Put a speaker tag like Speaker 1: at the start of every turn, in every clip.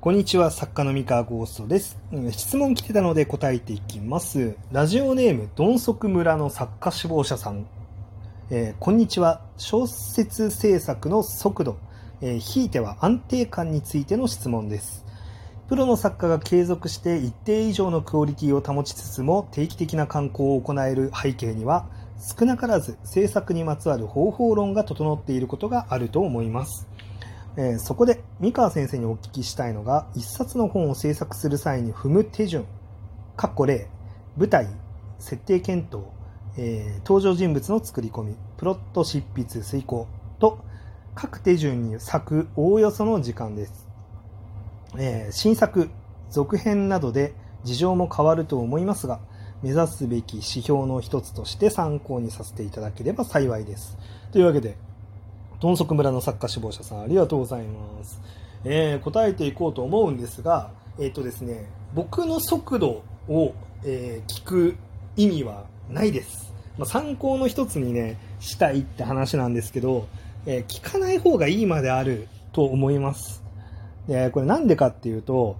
Speaker 1: こんにちは、作家の三河ゴーストです。質問来てたので答えていきます。ラジオネーム、どんそく村の作家志望者さん。えーこんにちは。小説制作の速度、えーひいては安定感についての質問です。プロの作家が継続して一定以上のクオリティを保ちつつも定期的な刊行を行える背景には、少なからず制作にまつわる方法論が整っていることがあると思います。えーそこで三川先生にお聞きしたいのが一冊の本を制作する際に踏む手順。かっこ例。舞台。設定検討、えー登場人物の作り込み。プロット執筆遂行。と各手順に割くおおよその時間です、えー新作。続編などで事情も変わると思いますが目指すべき指標の一つとして参考にさせていただければ幸いです。というわけで豚足村の作家志望者さんありがとうございます、えー答えていこうと思うんですがえっ、とですね僕の速度を、えー聞く意味はないです、まあ、参考の一つにねしたいって話なんですけど、え聞かない方がいいまであると思います。でこれなんでかっていうと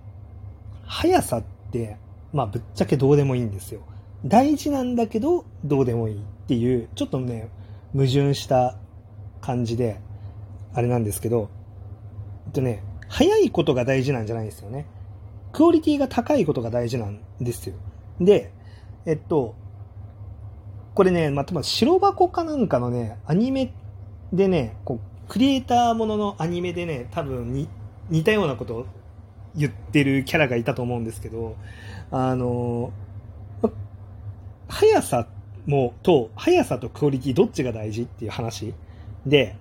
Speaker 1: 速さってまあぶっちゃけどうでもいいんですよ。大事なんだけどどうでもいいっていうちょっとね矛盾した感じで、あれなんですけど、えっとね、早いことが大事なんじゃないんですよね。クオリティが高いことが大事なんですよ。で、えっと、これね、まあ、多分白箱かなんかのね、アニメでね、こう、クリエイターもののアニメでね、多分に似たようなことを言ってるキャラがいたと思うんですけど、あの、速さも、と、速さとクオリティどっちが大事っていう話で、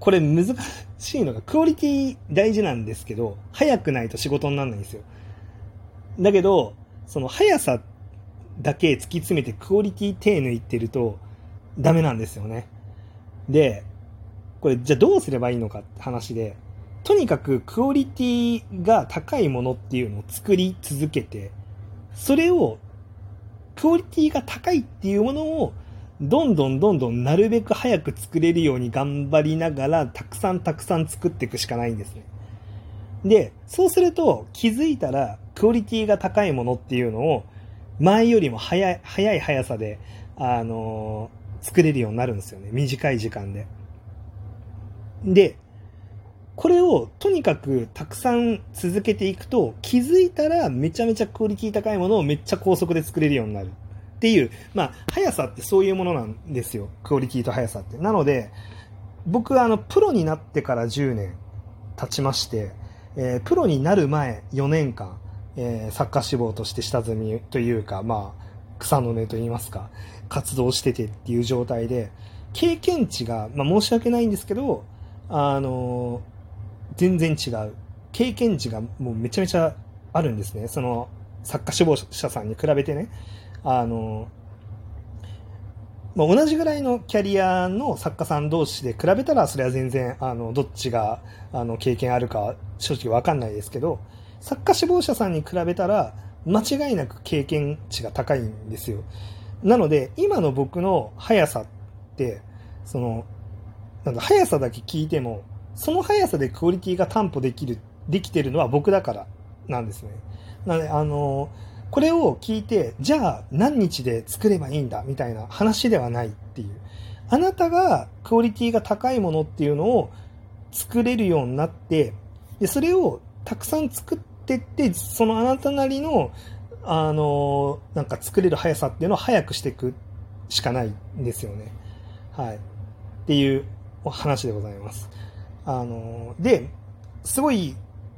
Speaker 1: これ難しいのが、クオリティ大事なんですけど、速くないと仕事にならないんですよ。だけど、その速さだけ突き詰めてクオリティ手抜いてるとダメなんですよね。で、これじゃあどうすればいいのかって話で、とにかくクオリティが高いものっていうのを作り続けて、それをクオリティが高いっていうものをどんどんどんどんなるべく早く作れるように頑張りながらたくさんたくさん作っていくしかないんですね。で、そうすると気づいたらクオリティが高いものっていうのを前よりも早い、早い速さで、あのー作れるようになるんですよね。短い時間で。で、これをとにかくたくさん続けていくと気づいたらめちゃめちゃクオリティ高いものをめっちゃ高速で作れるようになるっていう、まあ、速さってそういうものなんですよ。クオリティと速さって。なので、僕はあの、プロになってから10年経ちまして、えープロになる前4年間、えー作家志望として下積みというか、まあ、草の根と言いますか、活動しててっていう状態で、経験値が、まあ申し訳ないんですけど、あのー全然違う。経験値がもうめちゃめちゃあるんですね。その、作家志望者さんに比べてね。あのまあ、同じぐらいのキャリアの作家さん同士で比べたら、それは全然、あの、どっちが、あの、経験あるか正直わかんないですけど、作家志望者さんに比べたら、間違いなく経験値が高いんですよ。なので、今の僕の速さって、その、なんだ、速さだけ聞いても、その速さでクオリティが担保できる、できてるのは僕だからなんですね。なので、あの、これを聞いて、じゃあ何日で作ればいいんだみたいな話ではないっていう。あなたがクオリティが高いものっていうのを作れるようになって、で、それをたくさん作ってって、そのあなたなりの、あの、なんか作れる速さっていうのを速くしていくしかないんですよね。はい。っていうお話でございます。あの、で、すごい、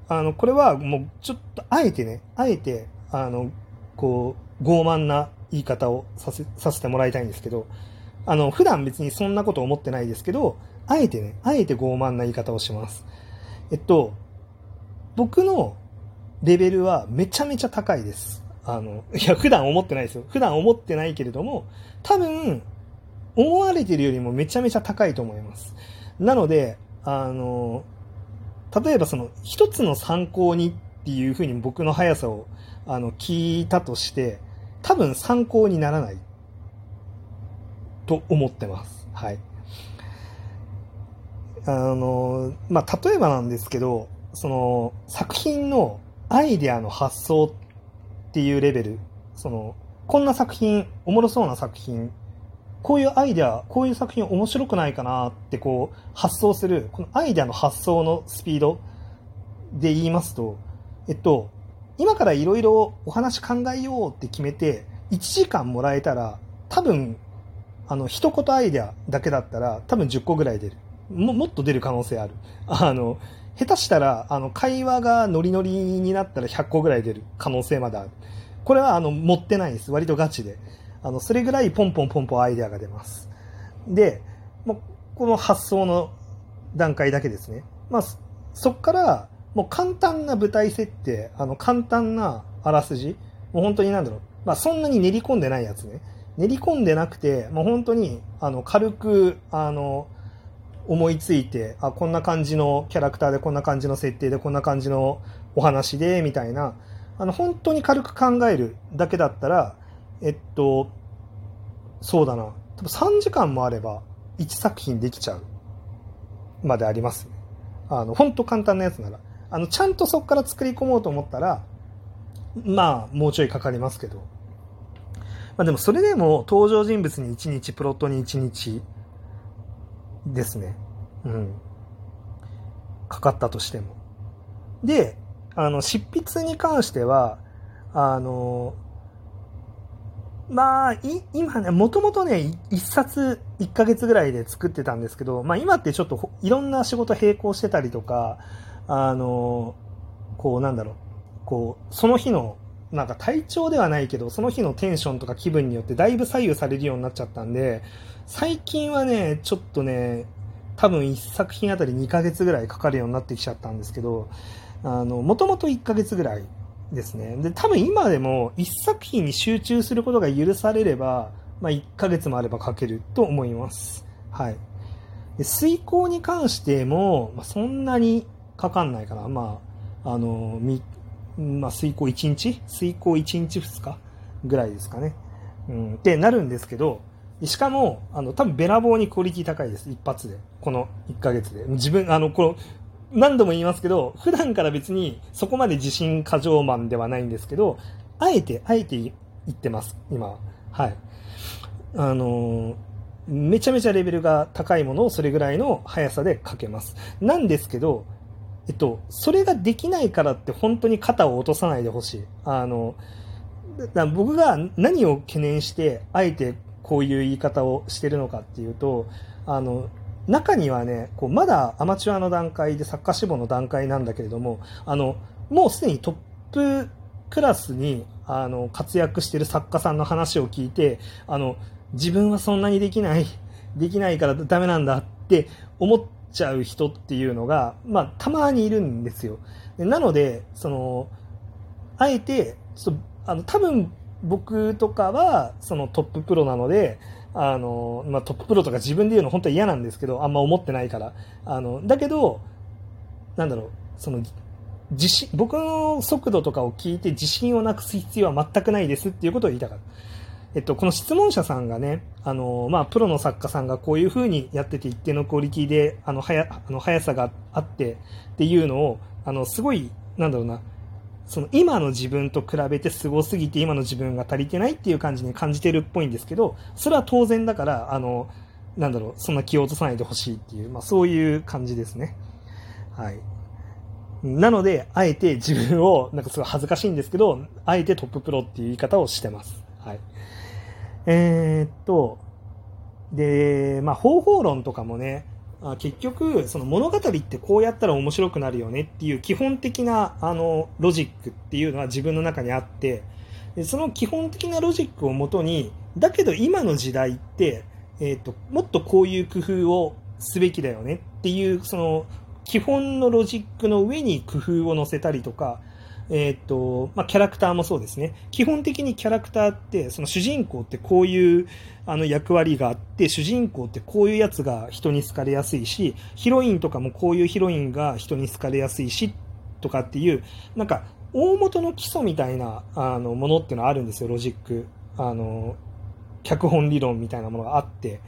Speaker 1: あの、これはもうちょっと、あえてね、あえて、あの、こう、傲慢な言い方をさせ、させてもらいたいんですけど、あの、普段別にそんなこと思ってないですけど、あえてね、あえて傲慢な言い方をします。えっと、僕のレベルはめちゃめちゃ高いです。あの、いや、普段思ってないですよ。普段思ってないけれども、多分、思われてるよりもめちゃめちゃ高いと思います。なので、あの、例えばその、一つの参考にっていうふうに僕の速さを、あの、聞いたとして、多分参考にならないと思ってます。はい。あの、まあ、例えばなんですけど、その作品のアイデアの発想っていうレベル、その、こんな作品、おもろそうな作品、こういうアイデア、こういう作品面白くないかなってこう発想する、このアイデアの発想のスピードで言いますと、えっと、今からいろいろお話考えようって決めて、1時間もらえたら、多分、あの、一言アイデアだけだったら、多分10個ぐらい出る。も、もっと出る可能性ある。あの、下手したら、あの、会話がノリノリになったら100個ぐらい出る可能性まである。これは、あの、持ってないです。割とガチで。あの、それぐらいポンポンポンポンアイデアが出ます。で、も、この発想の段階だけですね。まあ、そっから、もう簡単な舞台設定、あの、簡単なあらすじ、もう本当になんだろう。まあ、そんなに練り込んでないやつね。練り込んでなくて、もう本当に、あの、軽く、あの、思いついて、あ、こんな感じのキャラクターで、こんな感じの設定で、こんな感じのお話で、みたいな、あの、本当に軽く考えるだけだったら、えっと、そうだな、多分3時間もあれば、1作品できちゃうまでありますね。あの、本当簡単なやつなら。あの、ちゃんとそこから作り込もうと思ったら、まあ、もうちょいかかりますけど。まあでもそれでも登場人物に1日、プロットに1日ですね。うん。かかったとしても。で、あの、執筆に関しては、あの、まあ、今ね、もともとね、1冊1ヶ月ぐらいで作ってたんですけど、まあ今ってちょっといろんな仕事並行してたりとか、あの、こうなんだろう、こう、その日の、なんか体調ではないけど、その日のテンションとか気分によってだいぶ左右されるようになっちゃったんで、最近はね、ちょっとね、多分1作品あたり2ヶ月ぐらいかかるようになってきちゃったんですけど、あの、もともと1ヶ月ぐらいですね。で、多分今でも1作品に集中することが許されれば、まあ1ヶ月もあれば書けると思います。はい。で遂行に関しても、まあ、そんなにかかんないかな。まあ、あの、まあ、遂行1日？遂行1日2日？ぐらいですかね。うん、ってなるんですけど、しかも、あの、多分べらぼうにクオリティ高いです。一発で。この1ヶ月で。自分、あの、この、何度も言いますけど、普段から別にそこまで自信過剰マンではないんですけど、あえて、あえて言ってます、今。はい。あのめちゃめちゃレベルが高いものをそれぐらいの速さで書けます。なんですけど、えっと、それができないからって本当に肩を落とさないでほしい。あの、僕が何を懸念して、あえてこういう言い方をしてるのかっていうと、あの、中にはね、こうまだアマチュアの段階で作家志望の段階なんだけれども、あの、もうすでにトップクラスにあの活躍してる作家さんの話を聞いて、あの、自分はそんなにできない、できないからダメなんだって思ってちゃう人っていうのが、まあ、たまにいるんですよ。なので、その、あえて、ちょっと、あの、多分僕とかは、そのトッププロなので、あの、まあ、トッププロとか自分で言うの本当は嫌なんですけど、あんま思ってないから。あの、だけど、なんだろう、その、自信、僕の速度とかを聞いて自信をなくす必要は全くないですっていうことを言いたかった。えっと、この質問者さんがね、あの、まあ、プロの作家さんがこういう風にやってて一定のクオリティで、あの、はや、あの、速さがあってっていうのを、あの、すごい、なんだろうな、その今の自分と比べてすごすぎて今の自分が足りてないっていう感じに感じてるっぽいんですけど、それは当然だから、あの、なんだろう、そんな気を落とさないでほしいっていう、まあ、そういう感じですね。はい。なので、あえて自分を、なんかすごい恥ずかしいんですけど、あえてトッププロっていう言い方をしてます。はい。えー、っと、で、まあ、方法論とかもね、結局、その物語ってこうやったら面白くなるよねっていう基本的なあのロジックっていうのは自分の中にあってでその基本的なロジックをもとにだけど今の時代って、えーと、もっとこういう工夫をすべきだよねっていうその基本のロジックの上に工夫を載せたりとかえっ、と、まあ、キャラクターもそうですね。基本的にキャラクターって、その主人公ってこういうあの役割があって、主人公ってこういうやつが人に好かれやすいし、ヒロインとかもこういうヒロインが人に好かれやすいし、とかっていう、なんか、大元の基礎みたいなあのものっていうのはあるんですよ、ロジック。あの、脚本理論みたいなものがあって、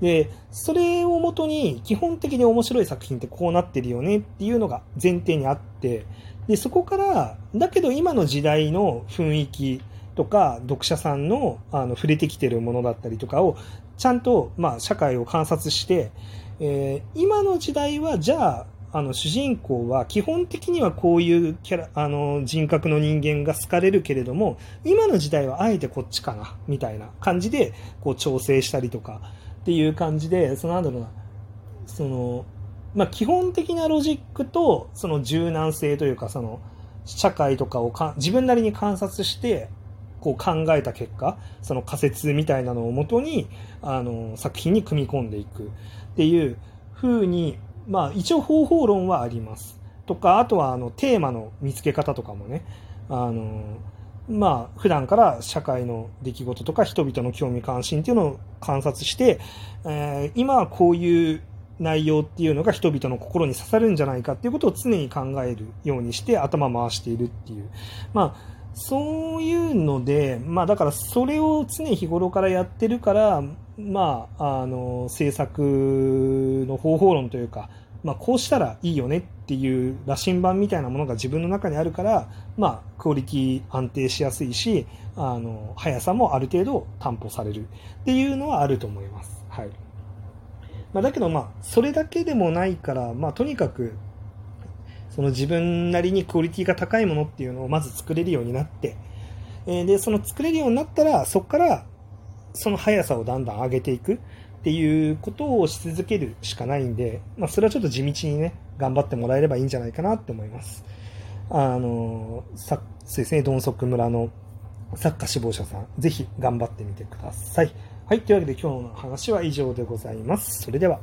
Speaker 1: で、それをもとに基本的に面白い作品ってこうなってるよねっていうのが前提にあって、で、そこから、だけど今の時代の雰囲気とか、読者さんのあの触れてきてるものだったりとかを、ちゃんと、まあ、社会を観察して、えー、今の時代は、じゃあ、あの主人公は基本的にはこういうキャラあの人格の人間が好かれるけれども今の時代はあえてこっちかなみたいな感じでこう調整したりとかっていう感じでそのなんだろうなその、まあ、基本的なロジックとその柔軟性というかその社会とかをか自分なりに観察してこう考えた結果その仮説みたいなのをもとにあの作品に組み込んでいくっていう風にまあ一応方法論はあります。とか、あとはあのテーマの見つけ方とかもね、あの、まあ普段から社会の出来事とか人々の興味関心っていうのを観察して、えー、今はこういう内容っていうのが人々の心に刺さるんじゃないかっていうことを常に考えるようにして頭回しているっていう。まあそういうので、まあだからそれを常日頃からやってるから、まあ、あの、制作の方法論というか、まあ、こうしたらいいよねっていう羅針盤みたいなものが自分の中にあるから、まあ、クオリティ安定しやすいし、あの、速さもある程度担保されるっていうのはあると思います。はい。まあ、だけど、まあ、それだけでもないから、まあ、とにかく、その自分なりにクオリティが高いものっていうのをまず作れるようになって、えで、その作れるようになったら、そこからその速さをだんだん上げていくっていうことをし続けるしかないんで、まあ、それはちょっと地道にね、頑張ってもらえればいいんじゃないかなって思います。あの、さ、そうですね、ドンソク村の作家志望者さん、ぜひ頑張ってみてください。はい、というわけで今日の話は以上でございます。それでは。